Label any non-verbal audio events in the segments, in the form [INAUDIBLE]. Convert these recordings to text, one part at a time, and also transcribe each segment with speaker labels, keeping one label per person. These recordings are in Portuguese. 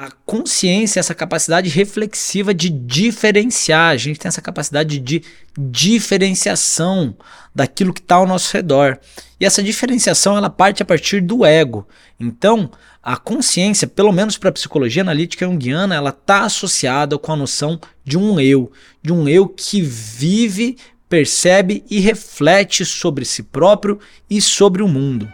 Speaker 1: a consciência, essa capacidade reflexiva de diferenciar. A gente tem essa capacidade de diferenciação daquilo que está ao nosso redor. E essa diferenciação ela parte a partir do ego. Então, a consciência, pelo menos para a psicologia analítica junguiana, ela está associada com a noção de um eu, de um eu que vive, percebe e reflete sobre si próprio e sobre o mundo.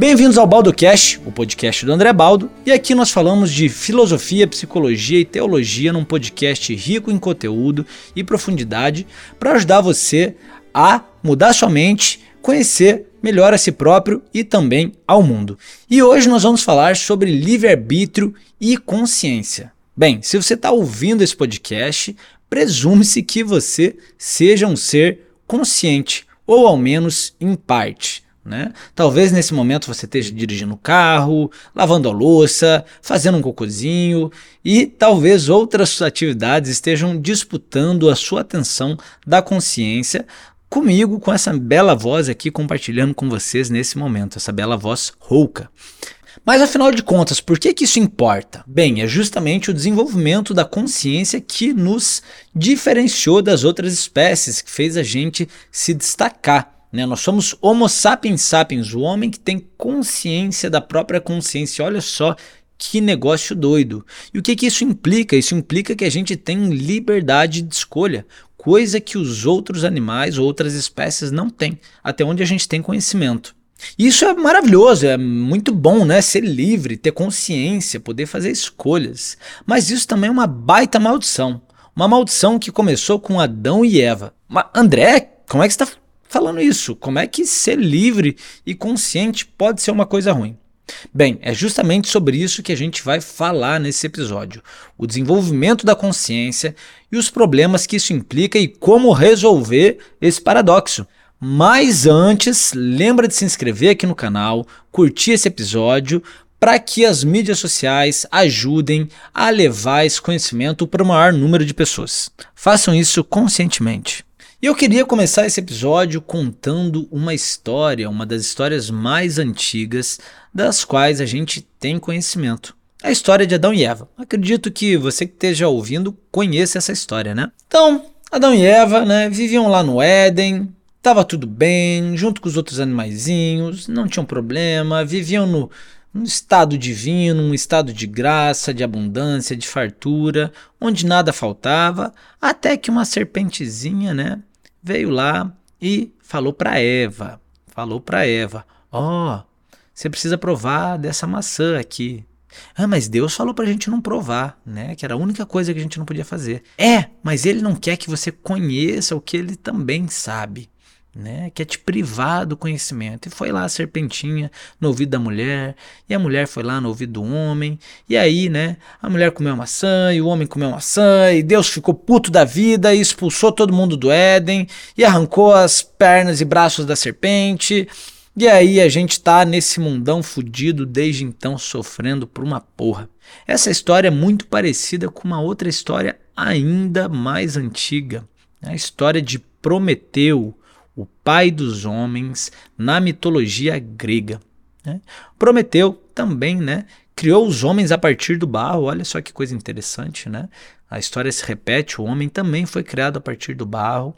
Speaker 1: Bem-vindos ao Baldo Cash, o podcast do André Baldo, e aqui nós falamos de filosofia, psicologia e teologia num podcast rico em conteúdo e profundidade para ajudar você a mudar sua mente, conhecer melhor a si próprio e também ao mundo. E hoje nós vamos falar sobre livre-arbítrio e consciência. Bem, se você está ouvindo esse podcast, presume-se que você seja um ser consciente, ou ao menos em parte. Né? Talvez nesse momento você esteja dirigindo o carro, lavando a louça, fazendo um cocôzinho e talvez outras atividades estejam disputando a sua atenção da consciência comigo, com essa bela voz aqui compartilhando com vocês nesse momento, essa bela voz rouca. Mas afinal de contas, por que, que isso importa? Bem, é justamente o desenvolvimento da consciência que nos diferenciou das outras espécies, que fez a gente se destacar. Né? Nós somos Homo sapiens sapiens, o homem que tem consciência da própria consciência. Olha só que negócio doido. E o que, que isso implica? Isso implica que a gente tem liberdade de escolha, coisa que os outros animais, outras espécies não têm, até onde a gente tem conhecimento. Isso é maravilhoso, é muito bom, né? Ser livre, ter consciência, poder fazer escolhas. Mas isso também é uma baita maldição. Uma maldição que começou com Adão e Eva. Mas, André, como é que você está falando isso. Como é que ser livre e consciente pode ser uma coisa ruim? Bem, é justamente sobre isso que a gente vai falar nesse episódio: o desenvolvimento da consciência e os problemas que isso implica e como resolver esse paradoxo. Mas antes, lembra de se inscrever aqui no canal, curtir esse episódio para que as mídias sociais ajudem a levar esse conhecimento para o maior número de pessoas. Façam isso conscientemente. E eu queria começar esse episódio contando uma história, uma das histórias mais antigas das quais a gente tem conhecimento. A história de Adão e Eva. Acredito que você que esteja ouvindo conheça essa história, né? Então, Adão e Eva, né, viviam lá no Éden, tava tudo bem, junto com os outros animaizinhos, não tinham problema, viviam no, estado divino, um estado de graça, de abundância, de fartura, onde nada faltava, até que uma serpentezinha, né, veio lá e falou para Eva, falou para Eva, ó, oh, você precisa provar dessa maçã aqui. Ah, mas Deus falou para a gente não provar, né? Que era a única coisa que a gente não podia fazer. É, mas Ele não quer que você conheça o que Ele também sabe né, quer te privar do conhecimento. E foi lá a serpentinha no ouvido da mulher, e a mulher foi lá no ouvido do homem, e aí, né, a mulher comeu maçã, e o homem comeu maçã, e Deus ficou puto da vida e expulsou todo mundo do Éden, e arrancou as pernas e braços da serpente. E aí a gente tá nesse mundão fudido desde então sofrendo por uma porra. Essa história é muito parecida com uma outra história ainda mais antiga, a história de Prometeu, o pai dos homens na mitologia grega. Né? Prometeu também né, criou os homens a partir do barro. Olha só que coisa interessante, né? A história se repete, o homem também foi criado a partir do barro.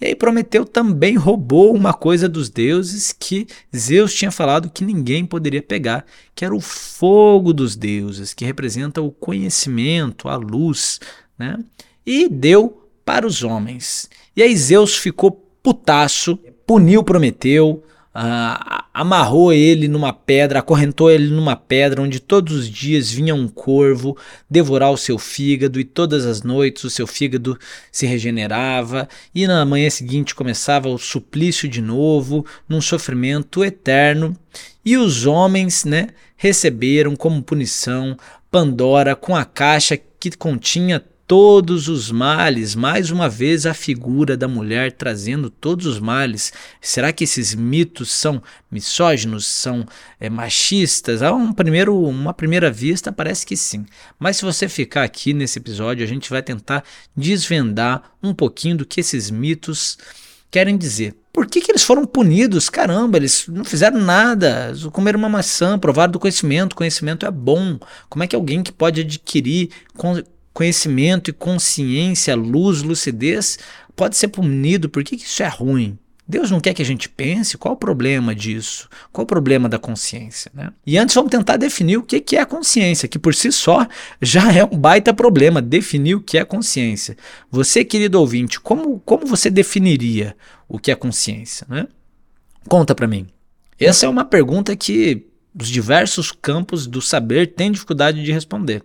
Speaker 1: E aí Prometeu também roubou uma coisa dos deuses que Zeus tinha falado que ninguém poderia pegar, que era o fogo dos deuses, que representa o conhecimento, a luz, né? E deu para os homens. E aí Zeus ficou putaço, puniu Prometeu, uh, amarrou ele numa pedra, acorrentou ele numa pedra onde todos os dias vinha um corvo devorar o seu fígado e todas as noites o seu fígado se regenerava e na manhã seguinte começava o suplício de novo, num sofrimento eterno. E os homens, né, receberam como punição Pandora com a caixa que continha todos os males. Mais uma vez a figura da mulher trazendo todos os males. Será que esses mitos são misóginos, são é, machistas? A um primeiro, uma primeira vista parece que sim. Mas se você ficar aqui nesse episódio, a gente vai tentar desvendar um pouquinho do que esses mitos querem dizer. Por que, que eles foram punidos? Caramba, eles não fizeram nada. Comeram uma maçã, provaram do conhecimento. Conhecimento é bom. Como é que alguém que pode adquirir conhecimento e consciência, luz, lucidez, pode ser punido. Por que, isso é ruim? Deus não quer que a gente pense? Qual o problema disso? Qual o problema da consciência? Né? E antes vamos tentar definir o que é a consciência, que por si só já é um baita problema, definir o que é consciência. Você, querido ouvinte, como, como você definiria o que é consciência? Né? Conta para mim. Essa é uma pergunta que os diversos campos do saber têm dificuldade de responder.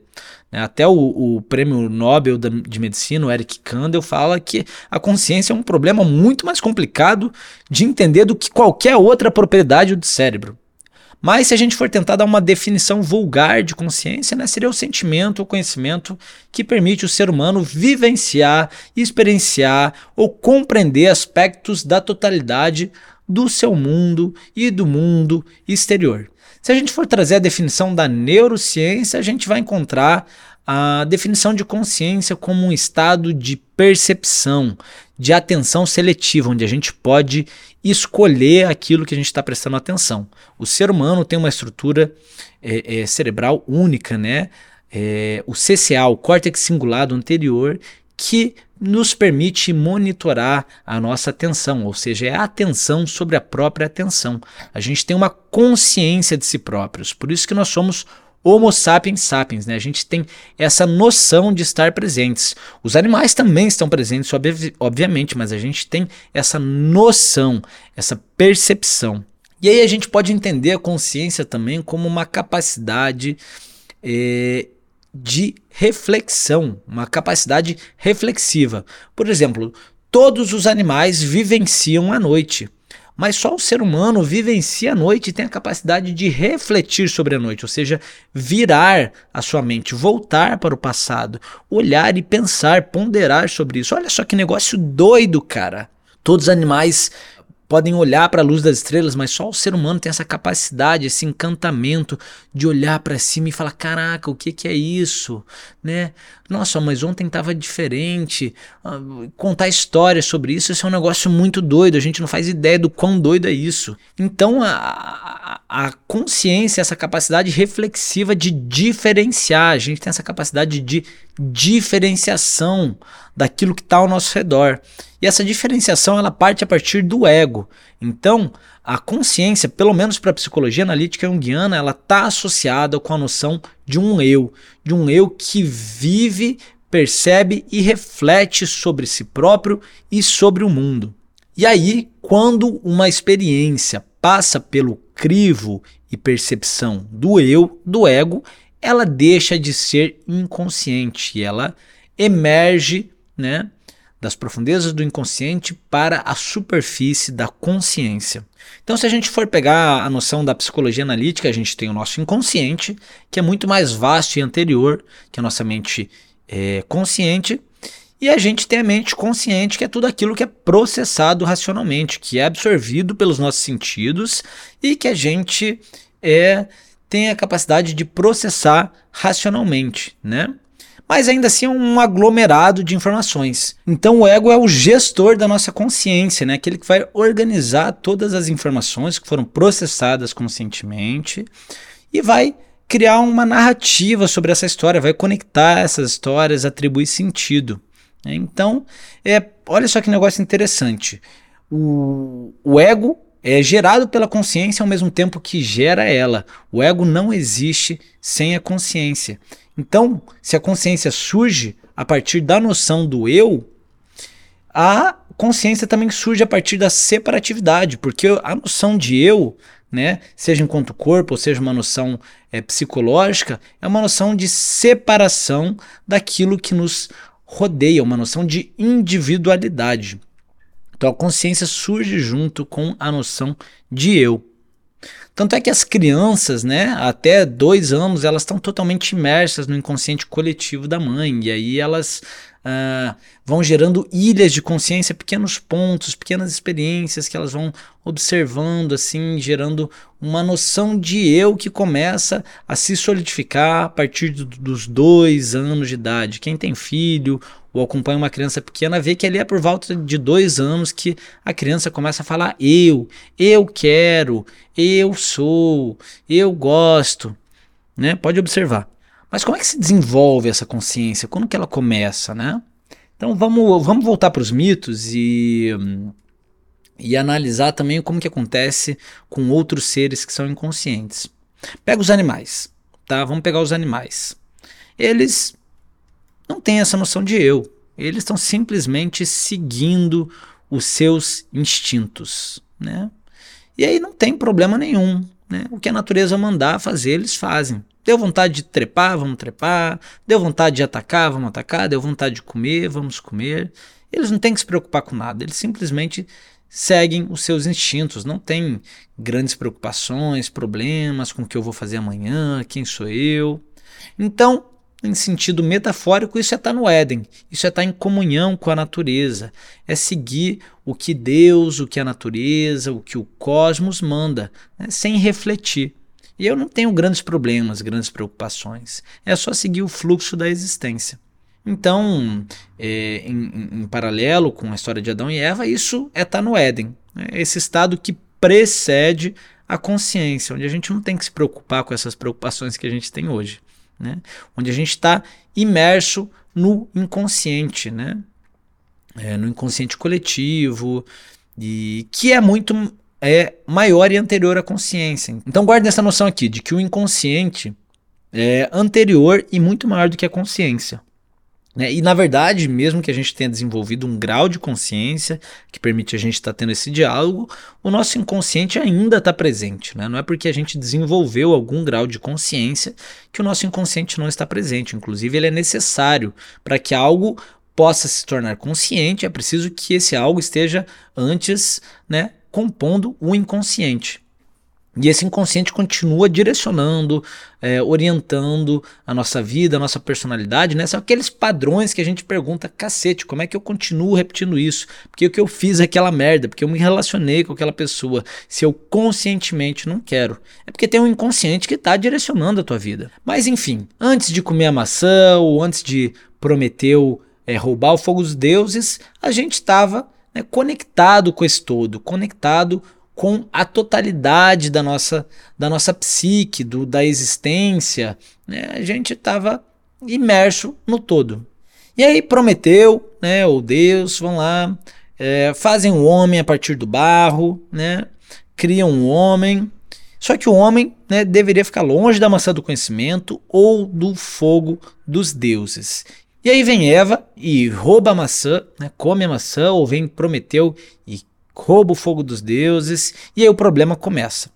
Speaker 1: Né? Até o, o prêmio Nobel de Medicina, o Eric Kandel, fala que a consciência é um problema muito mais complicado de entender do que qualquer outra propriedade do cérebro. Mas se a gente for tentar dar uma definição vulgar de consciência, né, seria o sentimento ou conhecimento que permite o ser humano vivenciar, experienciar ou compreender aspectos da totalidade do seu mundo e do mundo exterior. Se a gente for trazer a definição da neurociência, a gente vai encontrar a definição de consciência como um estado de percepção, de atenção seletiva, onde a gente pode escolher aquilo que a gente está prestando atenção. O ser humano tem uma estrutura é, é, cerebral única, né? É, o CCA, o córtex cingulado anterior, que nos permite monitorar a nossa atenção, ou seja, é a atenção sobre a própria atenção. A gente tem uma consciência de si próprios, por isso que nós somos Homo sapiens sapiens, né? A gente tem essa noção de estar presentes. Os animais também estão presentes, obviamente, mas a gente tem essa noção, essa percepção. E aí a gente pode entender a consciência também como uma capacidade eh, de reflexão, uma capacidade reflexiva. Por exemplo, todos os animais vivenciam a noite, mas só o ser humano vivencia a noite e tem a capacidade de refletir sobre a noite, ou seja, virar a sua mente, voltar para o passado, olhar e pensar, ponderar sobre isso. Olha só que negócio doido, cara. Todos os animais podem olhar para a luz das estrelas, mas só o ser humano tem essa capacidade, esse encantamento de olhar para cima e falar: caraca, o que, que é isso? Né? Nossa, mas ontem estava diferente. Ah, contar histórias sobre isso, isso é um negócio muito doido. A gente não faz ideia do quão doido é isso. Então, a, a, consciência, essa capacidade reflexiva de diferenciar, a gente tem essa capacidade de diferenciação daquilo que está ao nosso redor. E essa diferenciação ela parte a partir do ego. Então, a consciência, pelo menos para a psicologia analítica junguiana, ela está associada com a noção de um eu, de um eu que vive, percebe e reflete sobre si próprio e sobre o mundo. E aí, quando uma experiência passa pelo crivo e percepção do eu, do ego, ela deixa de ser inconsciente, ela emerge, né, das profundezas do inconsciente para a superfície da consciência. Então, se a gente for pegar a noção da psicologia analítica, a gente tem o nosso inconsciente, que é muito mais vasto e anterior que a nossa mente é, consciente, e a gente tem a mente consciente, que é tudo aquilo que é processado racionalmente, que é absorvido pelos nossos sentidos e que a gente é, tem a capacidade de processar racionalmente, né? mas ainda assim é um aglomerado de informações. Então o ego é o gestor da nossa consciência, né? aquele que vai organizar todas as informações que foram processadas conscientemente e vai criar uma narrativa sobre essa história, vai conectar essas histórias, atribuir sentido. Né? Então, é, olha só que negócio interessante. O, o ego é gerado pela consciência ao mesmo tempo que gera ela. O ego não existe sem a consciência. Então, se a consciência surge a partir da noção do eu, a consciência também surge a partir da separatividade, porque a noção de eu, né, seja enquanto corpo, ou seja uma noção é, psicológica, é uma noção de separação daquilo que nos rodeia, uma noção de individualidade. Então a consciência surge junto com a noção de eu. Tanto é que as crianças, né, até dois anos, elas estão totalmente imersas no inconsciente coletivo da mãe, e aí elas uh, vão gerando ilhas de consciência, pequenos pontos, pequenas experiências que elas vão observando, assim, gerando uma noção de eu que começa a se solidificar a partir do, dos dois anos de idade. Quem tem filho ou acompanha uma criança pequena vê que ali é por volta de dois anos que a criança começa a falar eu, eu quero, eu sou, eu gosto, né? Pode observar. Mas como é que se desenvolve essa consciência? Quando que ela começa, né? Então vamos, vamos voltar para os mitos e, e analisar também como que acontece com outros seres que são inconscientes. Pega os animais, tá? Vamos pegar os animais. Eles não têm essa noção de eu. Eles estão simplesmente seguindo os seus instintos, né? E aí não tem problema nenhum, né? O que a natureza mandar fazer, eles fazem. Deu vontade de trepar, vamos trepar. Deu vontade de atacar, vamos atacar. Deu vontade de comer, vamos comer. Eles não têm que se preocupar com nada, eles simplesmente seguem os seus instintos, não tem grandes preocupações, problemas com o que eu vou fazer amanhã, quem sou eu. Então, em sentido metafórico, isso é estar no Éden, isso é estar em comunhão com a natureza, é seguir o que Deus, o que a natureza, o que o cosmos manda, né, sem refletir. E eu não tenho grandes problemas, grandes preocupações. É só seguir o fluxo da existência. Então, é, em, em, paralelo com a história de Adão e Eva, isso é estar tá no Éden. Né? Esse estado que precede a consciência, onde a gente não tem que se preocupar com essas preocupações que a gente tem hoje. Né? Onde a gente está imerso no inconsciente, né? É, no inconsciente coletivo, e que é muito é maior e anterior à consciência. Então guarde essa noção aqui de que o inconsciente é anterior e muito maior do que a consciência. Né? E na verdade, mesmo que a gente tenha desenvolvido um grau de consciência que permite a gente estar tá tendo esse diálogo, o nosso inconsciente ainda está presente. Né? Não é porque a gente desenvolveu algum grau de consciência que o nosso inconsciente não está presente. Inclusive, ele é necessário para que algo possa se tornar consciente, é preciso que esse algo esteja antes né, compondo o inconsciente. E esse inconsciente continua direcionando, é, orientando a nossa vida, a nossa personalidade, né? São aqueles padrões que a gente pergunta, cacete, como é que eu continuo repetindo isso? Porque o que eu fiz é aquela merda, porque eu me relacionei com aquela pessoa. Se eu conscientemente não quero. É porque tem um inconsciente que está direcionando a tua vida. Mas enfim, antes de comer a maçã ou antes de Prometeu é, roubar o fogo dos deuses, a gente estava né, conectado com esse todo, conectado com a totalidade da nossa, da nossa psique, do, da existência. Né, a gente estava imerso no todo. E aí Prometeu, né, ou Deus, vão lá, é, fazem um homem a partir do barro, né, criam um homem. Só que o homem né, deveria ficar longe da maçã do conhecimento ou do fogo dos deuses. E aí vem Eva e rouba a maçã, né, come a maçã, ou vem Prometeu e rouba o fogo dos deuses, e aí o problema começa.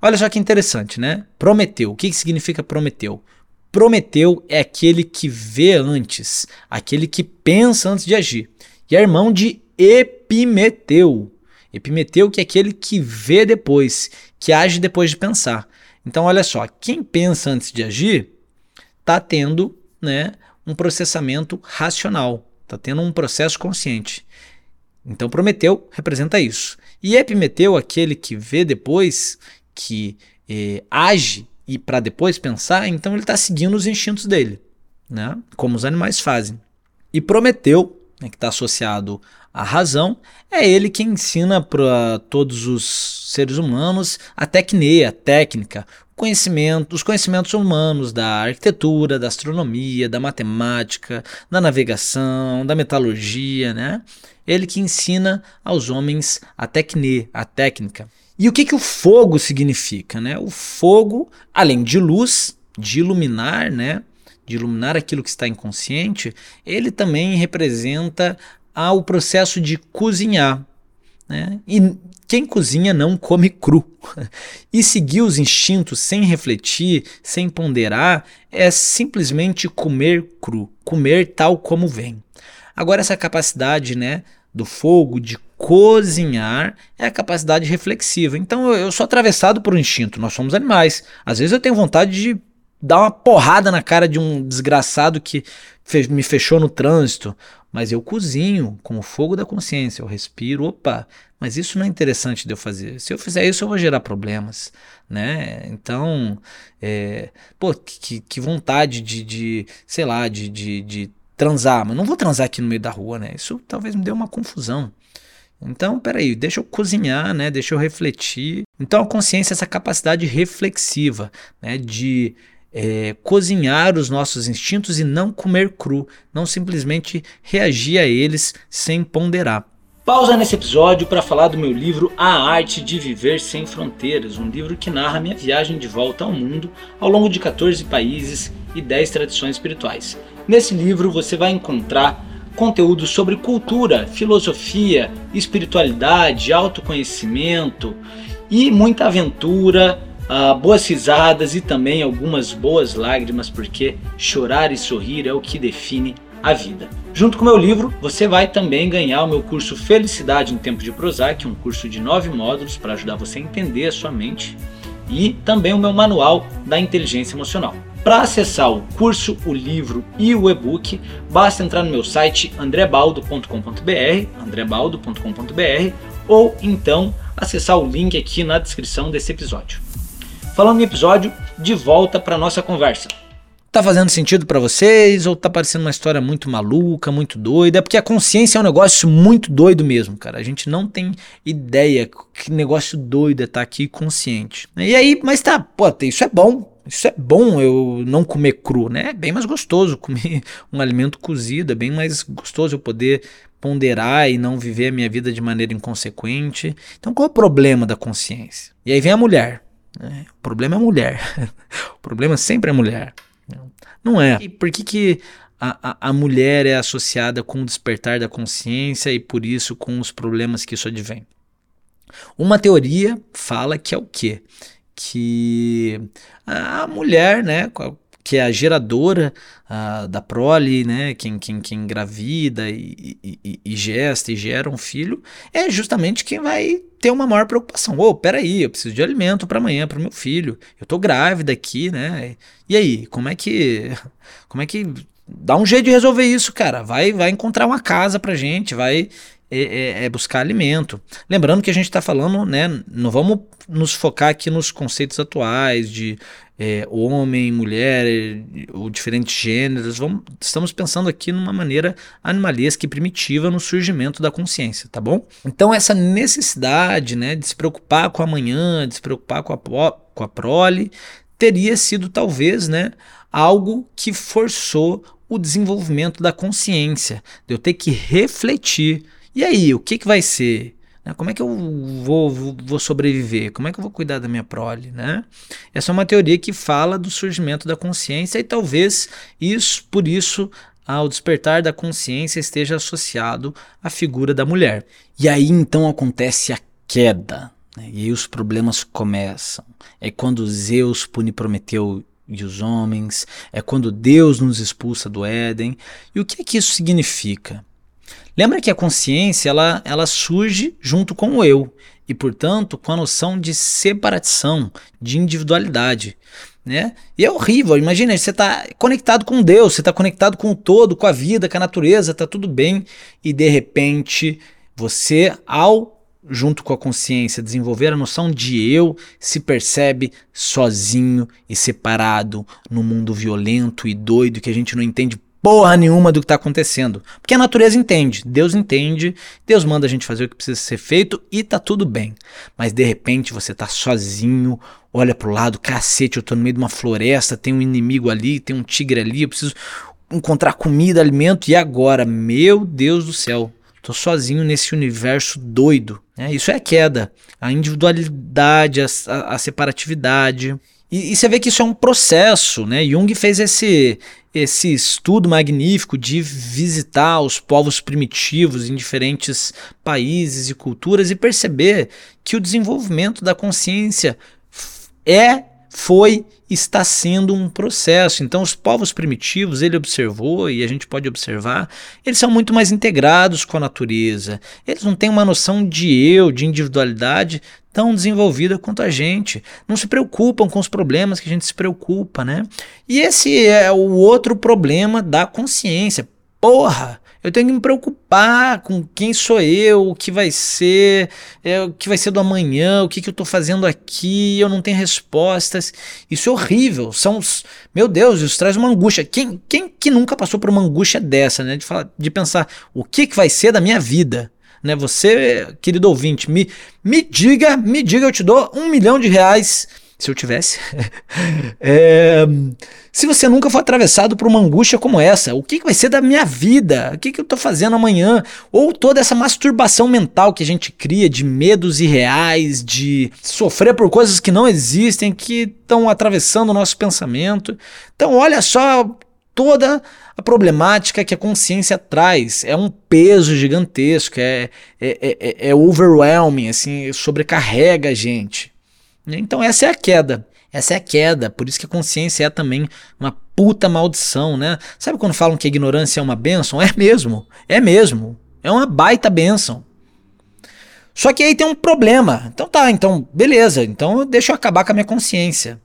Speaker 1: Olha só que interessante, né? Prometeu. O que, que significa Prometeu? Prometeu é aquele que vê antes, aquele que pensa antes de agir. E é irmão de Epimeteu. Epimeteu que é aquele que vê depois, que age depois de pensar. Então olha só, quem pensa antes de agir está tendo né, um processamento racional, está tendo um processo consciente. Então Prometeu representa isso. E Epimeteu, aquele que vê depois, que eh, age e para depois pensar, então ele está seguindo os instintos dele, né? como os animais fazem. E Prometeu, né, que está associado à razão, é ele que ensina para todos os seres humanos a tecneia, a técnica, conhecimento, os conhecimentos humanos da arquitetura, da astronomia, da matemática, da navegação, da metalurgia, né? Ele que ensina aos homens a tecne, a técnica. E o que, que o fogo significa, né? O fogo, além de luz, de iluminar, né? De iluminar aquilo que está inconsciente, ele também representa ah, o processo de cozinhar. Né? E quem cozinha não come cru. [LAUGHS] E seguir os instintos sem refletir, sem ponderar, é simplesmente comer cru, comer tal como vem. Agora essa capacidade, né, do fogo, de cozinhar, é a capacidade reflexiva. Então eu, eu sou atravessado por um instinto, nós somos animais. Às vezes eu tenho vontade de dar uma porrada na cara de um desgraçado que me fechou no trânsito, mas eu cozinho com o fogo da consciência, eu respiro, opa, mas isso não é interessante de eu fazer. Se eu fizer isso, eu vou gerar problemas, né? Então, é, pô, que, que vontade de, de, sei lá, de, de, de transar, mas não vou transar aqui no meio da rua, né? Isso talvez me dê uma confusão. Então, peraí, deixa eu cozinhar, né? Deixa eu refletir. Então, a consciência é essa capacidade reflexiva, né? De é, cozinhar os nossos instintos e não comer cru, não simplesmente reagir a eles sem ponderar. Pausa nesse episódio para falar do meu livro A Arte de Viver Sem Fronteiras, um livro que narra minha viagem de volta ao mundo ao longo de 14 países e 10 tradições espirituais. Nesse livro você vai encontrar conteúdo sobre cultura, filosofia, espiritualidade, autoconhecimento e muita aventura uh, boas risadas e também algumas boas lágrimas, porque chorar e sorrir é o que define a vida. Junto com o meu livro, você vai também ganhar o meu curso Felicidade em Tempo de Prozac, um curso de nove módulos para ajudar você a entender a sua mente, e também o meu manual da inteligência emocional. Para acessar o curso, o livro e o e-book, basta entrar no meu site andrebaldo.com.br, andrebaldo.com.br, ou então acessar o link aqui na descrição desse episódio. Falando em episódio, de volta para nossa conversa. Tá fazendo sentido para vocês ou tá parecendo uma história muito maluca, muito doida? É porque a consciência é um negócio muito doido mesmo, cara. A gente não tem ideia que negócio doido é tá aqui consciente. E aí, mas tá, pô, isso é bom. Isso é bom eu não comer cru, né? É bem mais gostoso comer [LAUGHS] um alimento cozido, é bem mais gostoso eu poder ponderar e não viver a minha vida de maneira inconsequente. Então qual é o problema da consciência? E aí vem a mulher. É, o problema é a mulher. [LAUGHS] o problema sempre é a mulher. Não é. E por que, que a, a, a mulher é associada com o despertar da consciência e por isso com os problemas que isso advém? Uma teoria fala que é o quê? Que a mulher, né, que é a geradora uh, da prole, né, quem, quem, quem engravida e, e, e, gesta e gera um filho, é justamente quem vai ter uma maior preocupação. Ô, oh, peraí, eu preciso de alimento para amanhã, para o meu filho. Eu tô grávida aqui, né? E aí, como é que. Como é que. Dá um jeito de resolver isso, cara. Vai, vai encontrar uma casa pra gente, vai é, é, é, buscar alimento. Lembrando que a gente está falando, né? Não vamos nos focar aqui nos conceitos atuais de é, homem, mulher, ou diferentes gêneros. Vamos, estamos pensando aqui numa maneira animalesca e primitiva no surgimento da consciência, tá bom? Então, essa necessidade né, de se preocupar com amanhã, de se preocupar com a, com a prole, teria sido talvez né, algo que forçou o desenvolvimento da consciência, de eu ter que refletir. E aí, o que, que vai ser? Né? Como é que eu vou, vou, sobreviver? Como é que eu vou cuidar da minha prole? Né? Essa é uma teoria que fala do surgimento da consciência e talvez isso, por isso, ao despertar da consciência esteja associado à figura da mulher. E aí então acontece a queda. Né? E aí os problemas começam. É quando Zeus pune Prometeu e os homens, é quando Deus nos expulsa do Éden. E o que é que isso significa? Lembra que a consciência ela, ela surge junto com o eu e, portanto, com a noção de separação, de individualidade. Né? E é horrível, imagina, você está conectado com Deus, você está conectado com o todo, com a vida, com a natureza, está tudo bem, e de repente você, ao junto com a consciência, desenvolver a noção de eu, se percebe sozinho e separado no mundo violento e doido que a gente não entende porra nenhuma do que está acontecendo. Porque a natureza entende, Deus entende, Deus manda a gente fazer o que precisa ser feito e tá tudo bem. Mas de repente você tá sozinho, olha pro lado, cacete, eu tô no meio de uma floresta, tem um inimigo ali, tem um tigre ali, eu preciso encontrar comida, alimento e agora, meu Deus do céu, tô sozinho nesse universo doido. Né? Isso é a queda, a individualidade, a, a, a separatividade. E, e, você vê que isso é um processo, né? Jung fez esse, esse estudo magnífico de visitar os povos primitivos em diferentes países e culturas e perceber que o desenvolvimento da consciência é, foi está sendo um processo. Então, os povos primitivos, ele observou e a gente pode observar, eles são muito mais integrados com a natureza. Eles não têm uma noção de eu, de individualidade tão desenvolvida quanto a gente. Não se preocupam com os problemas que a gente se preocupa, né? E esse é o outro problema da consciência. Porra! Eu tenho que me preocupar com quem sou eu, o que vai ser, é, o que vai ser do amanhã, o que, que eu estou fazendo aqui, eu não tenho respostas. Isso é horrível. São. Meu Deus, isso traz uma angústia. Quem, quem que nunca passou por uma angústia dessa, né? De, falar, de pensar o que, que vai ser da minha vida? Né? Você, querido ouvinte, me, me diga, me diga, eu te dou um milhão de reais se eu tivesse. [LAUGHS] é, se você nunca for atravessado por uma angústia como essa, o que, que vai ser da minha vida? O que, que eu estou fazendo amanhã? Ou toda essa masturbação mental que a gente cria de medos irreais, de sofrer por coisas que não existem, que estão atravessando o nosso pensamento. Então, olha só toda a problemática que a consciência traz. É um peso gigantesco, é, é, é, é overwhelming, assim, sobrecarrega a gente. Então essa é a queda. Essa é a queda, por isso que a consciência é também uma puta maldição, né? Sabe quando falam que a ignorância é uma bênção? É mesmo, é mesmo. É uma baita bênção. Só que aí tem um problema. Então tá, então beleza, então deixa eu acabar com a minha consciência.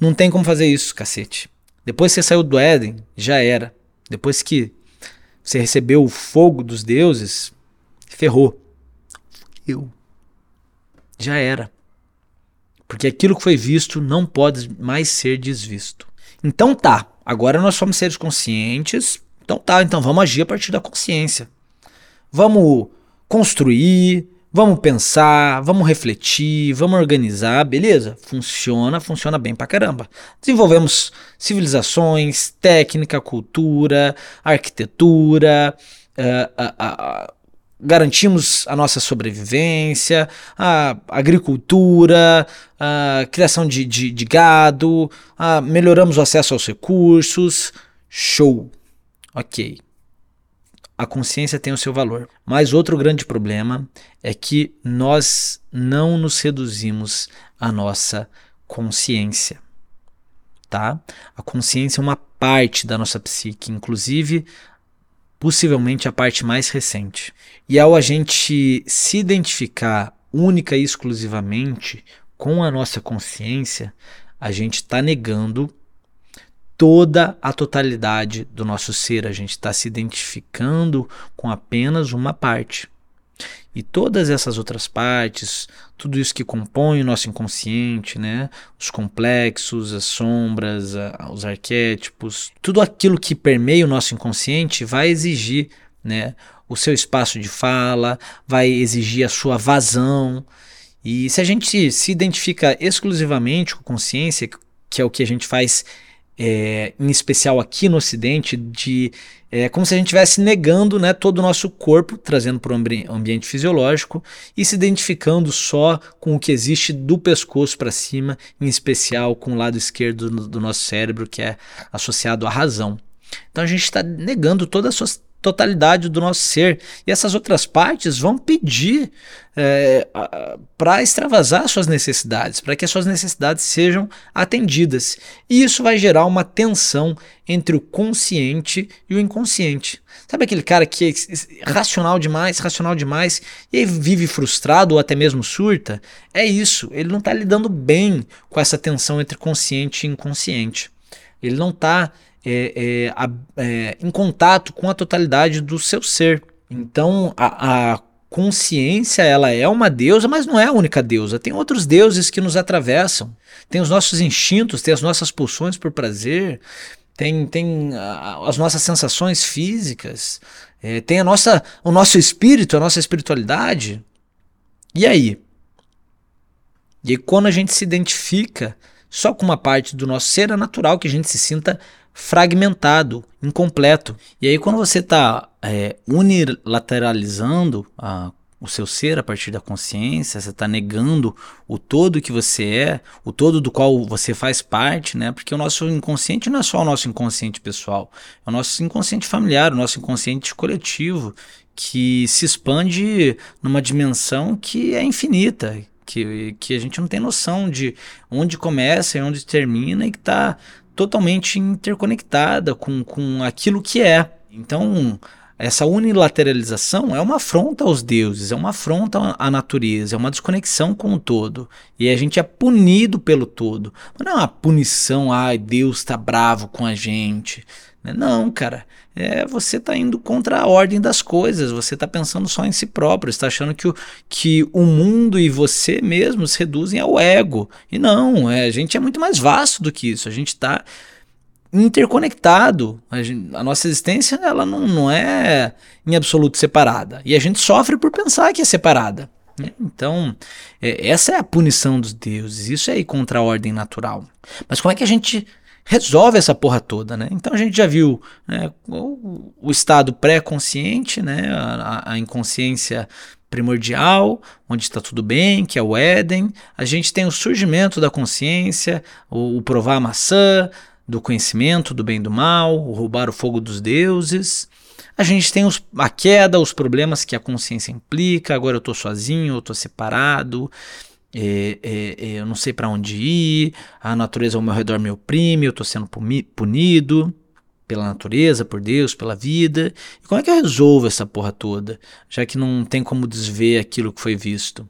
Speaker 1: Não tem como fazer isso, cacete. Depois que você saiu do Éden, já era. Depois que você recebeu o fogo dos deuses, ferrou. Eu. Já era. Porque aquilo que foi visto não pode mais ser desvisto. Então tá, agora nós somos seres conscientes. Então tá, então vamos agir a partir da consciência. Vamos construir, vamos pensar, vamos refletir, vamos organizar, beleza? Funciona, funciona bem pra caramba. Desenvolvemos civilizações, técnica, cultura, arquitetura, uh, uh, uh, garantimos a nossa sobrevivência, a agricultura, a criação de, de, de gado, a melhoramos o acesso aos recursos. Show! Ok. A consciência tem o seu valor. Mas outro grande problema é que nós não nos reduzimos à nossa consciência. Tá? A consciência é uma parte da nossa psique, inclusive possivelmente a parte mais recente. E ao a gente se identificar única e exclusivamente com a nossa consciência, a gente está negando toda a totalidade do nosso ser, a gente está se identificando com apenas uma parte. E todas essas outras partes, tudo isso que compõe o nosso inconsciente, né? os complexos, as sombras, a, os arquétipos, tudo aquilo que permeia o nosso inconsciente vai exigir né? o seu espaço de fala, vai exigir a sua vazão. E se a gente se identifica exclusivamente com consciência, que é o que a gente faz é, em especial aqui no Ocidente, de é como se a gente estivesse negando né, todo o nosso corpo, trazendo para o ambi ambiente fisiológico e se identificando só com o que existe do pescoço para cima, em especial com o lado esquerdo do, nosso cérebro, que é associado à razão. Então a gente está negando toda a totalidade do nosso ser. E essas outras partes vão pedir é, para extravasar suas necessidades, para que as suas necessidades sejam atendidas. E isso vai gerar uma tensão entre o consciente e o inconsciente. Sabe aquele cara que é racional demais, racional demais, e vive frustrado ou até mesmo surta? É isso, ele não está lidando bem com essa tensão entre consciente e inconsciente. Ele não está é, é, é, em contato com a totalidade do seu ser. Então, a, a consciência ela é uma deusa, mas não é a única deusa. Tem outros deuses que nos atravessam. Tem os nossos instintos, tem as nossas pulsões por prazer, tem, tem as nossas sensações físicas, é, tem a nossa, o nosso espírito, a nossa espiritualidade. E aí? E quando a gente se identifica só com uma parte do nosso ser, é natural que a gente se sinta fragmentado, incompleto. E aí, quando você está é, unilateralizando a, o seu ser a partir da consciência, você está negando o todo que você é, o todo do qual você faz parte, né? Porque o nosso inconsciente não é só o nosso inconsciente pessoal, é o nosso inconsciente familiar, o nosso inconsciente coletivo, que se expande numa dimensão que é infinita, que, que a gente não tem noção de onde começa e onde termina e que está totalmente interconectada com, com aquilo que é. Então, essa unilateralização é uma afronta aos deuses, é uma afronta à natureza, é uma desconexão com o todo. E a gente é punido pelo todo. Mas não é uma punição, ai, Deus está bravo com a gente. Não, cara. É, você está indo contra a ordem das coisas, você está pensando só em si próprio, está achando que o, que o mundo e você mesmo se reduzem ao ego. E não, é, a gente é muito mais vasto do que isso. A gente está interconectado. A, gente, a, nossa existência ela não, não é em absoluto separada. E a gente sofre por pensar que é separada. Né? Então, é, essa é a punição dos deuses. Isso é ir contra a ordem natural. Mas como é que a gente resolve essa porra toda, né? Então a gente já viu né, o, o, estado pré-consciente, né, a, a, inconsciência primordial, onde está tudo bem, que é o Éden. A gente tem o surgimento da consciência, o, o provar a maçã, do conhecimento do bem e do mal, o roubar o fogo dos deuses. A gente tem os, a queda, os problemas que a consciência implica. Agora eu estou sozinho, eu estou separado, é, é, é, eu não sei para onde ir, a natureza ao meu redor me oprime, eu estou sendo punido pela natureza, por Deus, pela vida. E como é que eu resolvo essa porra toda, já que não tem como desver aquilo que foi visto?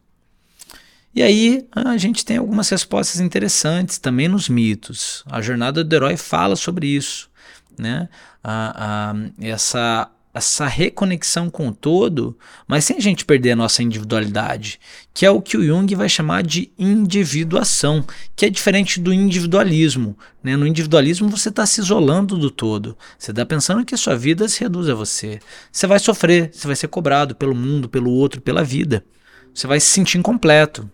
Speaker 1: E aí a gente tem algumas respostas interessantes também nos mitos. A jornada do herói fala sobre isso, né? A, a, essa, essa reconexão com o todo, mas sem a gente perder a nossa individualidade, que é o que o Jung vai chamar de individuação, que é diferente do individualismo. Né? No individualismo você está se isolando do todo, você está pensando que a sua vida se reduz a você. Você vai sofrer, você vai ser cobrado pelo mundo, pelo outro, pela vida. Você vai se sentir incompleto.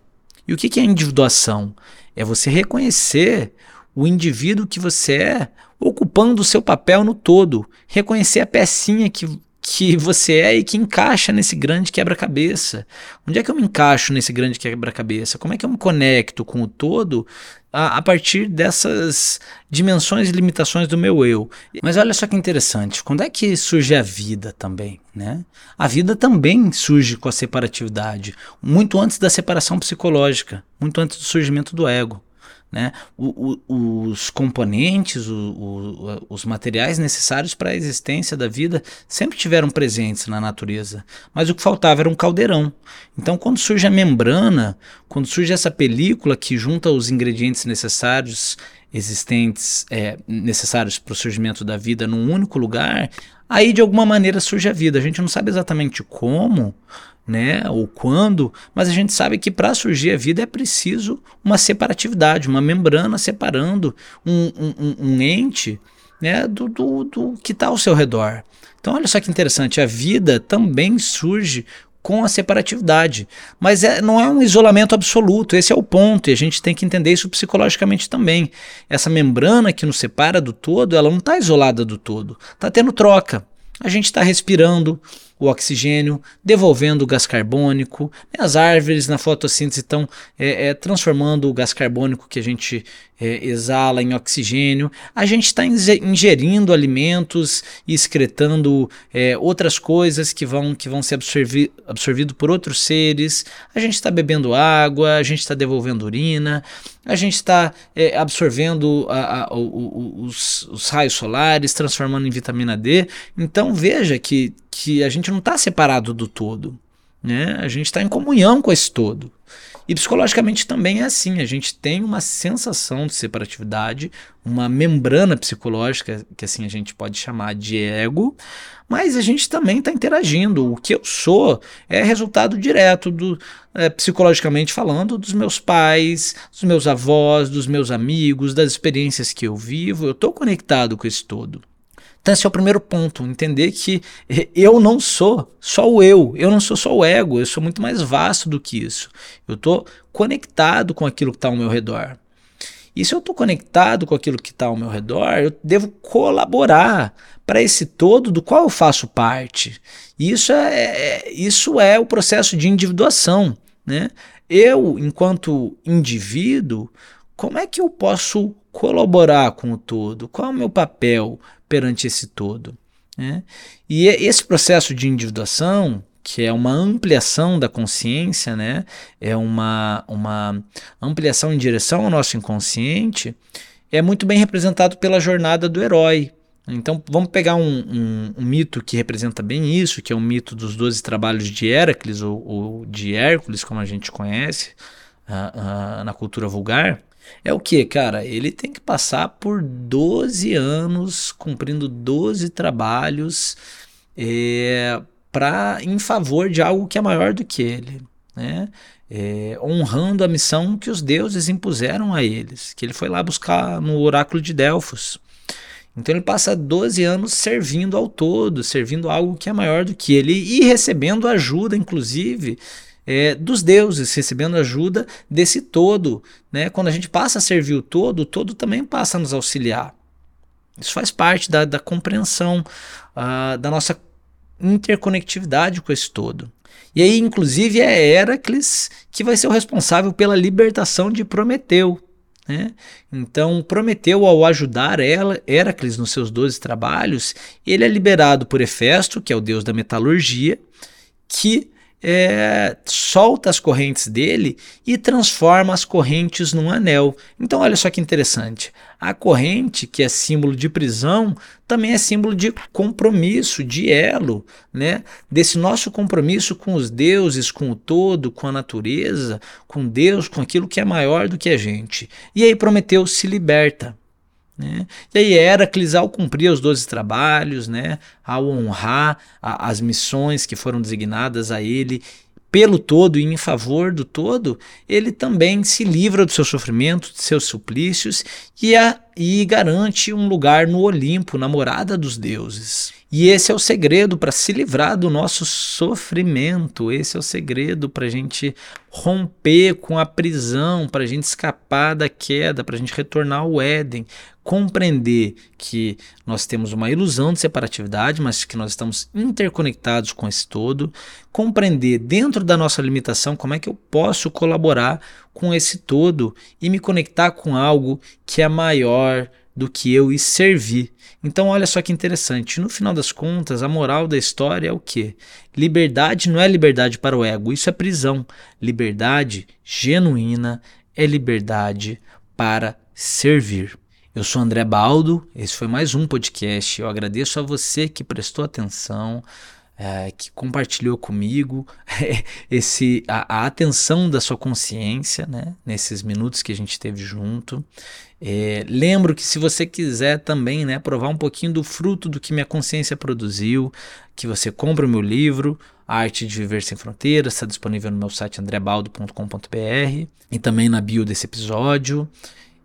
Speaker 1: E o que é individuação? É você reconhecer o indivíduo que você é, ocupando o seu papel no todo, reconhecer a pecinha que, que você é e que encaixa nesse grande quebra-cabeça. Onde é que eu me encaixo nesse grande quebra-cabeça? Como é que eu me conecto com o todo a, a, partir dessas dimensões e limitações do meu eu. Mas olha só que interessante, quando é que surge a vida também? Né? A vida também surge com a separatividade, muito antes da separação psicológica, muito antes do surgimento do ego. Né? O, o, os componentes, o, os materiais necessários para a existência da vida sempre tiveram presentes na natureza, mas o que faltava era um caldeirão. Então, quando surge a membrana, quando surge essa película que junta os ingredientes necessários existentes, é, necessários para o surgimento da vida num único lugar, aí de alguma maneira surge a vida. A gente não sabe exatamente como, né, ou quando, mas a gente sabe que para surgir a vida é preciso uma separatividade, uma membrana separando um, um, um ente né, do, do, do que está ao seu redor. Então, olha só que interessante, a vida também surge com a separatividade. Mas é, não é um isolamento absoluto, esse é o ponto, e a gente tem que entender isso psicologicamente também. Essa membrana que nos separa do todo, ela não está isolada do todo, está tendo troca. A gente está respirando, o oxigênio, devolvendo o gás carbônico. As árvores na fotossíntese estão é, é, transformando o gás carbônico que a gente é, exala em oxigênio. A gente está ingerindo alimentos e excretando é, outras coisas que vão, que vão ser absorvi absorvidos por outros seres. A gente está bebendo água, a gente está devolvendo urina, a gente está é, absorvendo a, a, os, os raios solares, transformando em vitamina D. Então veja que que a gente não está separado do todo. Né? A gente está em comunhão com esse todo. E psicologicamente também é assim, a gente tem uma sensação de separatividade, uma membrana psicológica, que assim a gente pode chamar de ego, mas a gente também está interagindo. O que eu sou é resultado direto do, é, psicologicamente falando, dos meus pais, dos meus avós, dos meus amigos, das experiências que eu vivo. Eu estou conectado com esse todo. Então, esse é o primeiro ponto, entender que eu não sou só o eu, eu não sou só o ego, eu sou muito mais vasto do que isso. Eu estou conectado com aquilo que está ao meu redor. E se eu estou conectado com aquilo que está ao meu redor, eu devo colaborar para esse todo do qual eu faço parte. Isso é, é, isso é o processo de individuação. Né? Eu, enquanto indivíduo, como é que eu posso colaborar com o todo? Qual é o meu papel perante esse todo? Né? E esse processo de individuação, que é uma ampliação da consciência, né? é uma, uma ampliação em direção ao nosso inconsciente, é muito bem representado pela jornada do herói. Então vamos pegar um, um, um, mito que representa bem isso, que é o mito dos doze trabalhos de Heracles, ou, ou de Hércules, como a gente conhece uh, uh, na cultura vulgar. É o que, cara? Ele tem que passar por 12 anos cumprindo 12 trabalhos é, pra, em favor de algo que é maior do que ele. Né? É, honrando a missão que os deuses impuseram a eles, que ele foi lá buscar no oráculo de Delfos. Então ele passa 12 anos servindo ao todo, servindo algo que é maior do que ele e recebendo ajuda, inclusive, é, dos deuses, recebendo ajuda desse todo. Né? Quando a gente passa a servir o todo, o todo também passa a nos auxiliar. Isso faz parte da, da compreensão uh, da nossa interconectividade com esse todo. E aí, inclusive, é Heracles que vai ser o responsável pela libertação de Prometeu. Né? Então, Prometeu, ao ajudar ela, Heracles nos seus 12 trabalhos, ele é liberado por Hefesto, que é o deus da metalurgia, que é, solta as correntes dele e transforma as correntes num anel. Então, olha só que interessante. A corrente, que é símbolo de prisão, também é símbolo de compromisso, de elo, né? Desse nosso compromisso com os deuses, com o todo, com a natureza, com Deus, com aquilo que é maior do que a gente. E aí Prometeu se liberta. Né? E aí Heracles, ao cumprir os 12 trabalhos, né, ao honrar a, as missões que foram designadas a ele pelo todo e em favor do todo, ele também se livra do seu sofrimento, de seus suplícios e, a, e garante um lugar no Olimpo, na morada dos deuses. E esse é o segredo para se livrar do nosso sofrimento. Esse é o segredo para a gente romper com a prisão, para a gente escapar da queda, para a gente retornar ao Éden. Compreender que nós temos uma ilusão de separatividade, mas que nós estamos interconectados com esse todo. Compreender dentro da nossa limitação como é que eu posso colaborar com esse todo e me conectar com algo que é maior do que eu e servir. Então, olha só que interessante. No final das contas, a moral da história é o que? Liberdade não é liberdade para o ego, isso é prisão. Liberdade genuína é liberdade para servir. Eu sou André Baldo, esse foi mais um podcast. Eu agradeço a você que prestou atenção. É, que compartilhou comigo [LAUGHS] esse a, a, atenção da sua consciência né, nesses minutos que a gente teve junto. É, lembro que se você quiser também né, provar um pouquinho do fruto do que minha consciência produziu, que você compra o meu livro, A Arte de Viver Sem Fronteiras, está disponível no meu site andrebaldo.com.br e também na bio desse episódio.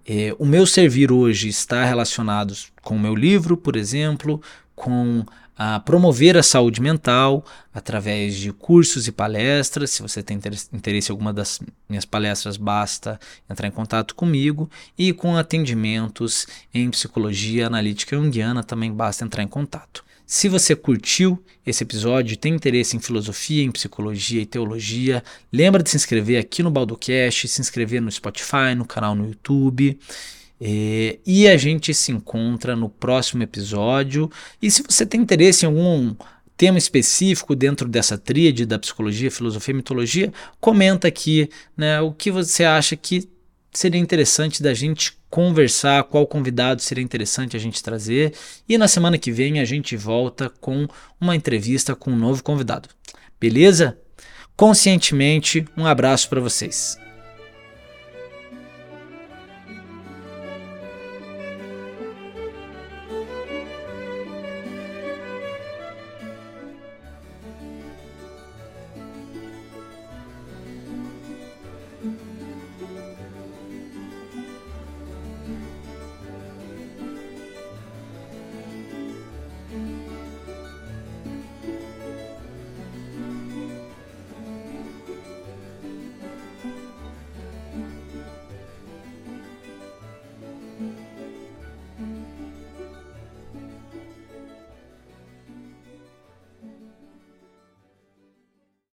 Speaker 1: É, o meu servir hoje está relacionado com o meu livro, por exemplo, com a promover a saúde mental através de cursos e palestras. Se você tem interesse em alguma das minhas palestras, basta entrar em contato comigo. E com atendimentos em psicologia analítica junguiana, também basta entrar em contato. Se você curtiu esse episódio, tem interesse em filosofia, em psicologia e teologia, lembra de se inscrever aqui no Baldocast, se inscrever no Spotify, no canal no YouTube. É, e a gente se encontra no próximo episódio. E se você tem interesse em algum tema específico dentro dessa tríade da psicologia, filosofia e mitologia, comenta aqui né, o que você acha que seria interessante da gente conversar, qual convidado seria interessante a gente trazer. E na semana que vem a gente volta com uma entrevista com um novo convidado. Beleza? Conscientemente, um abraço para vocês.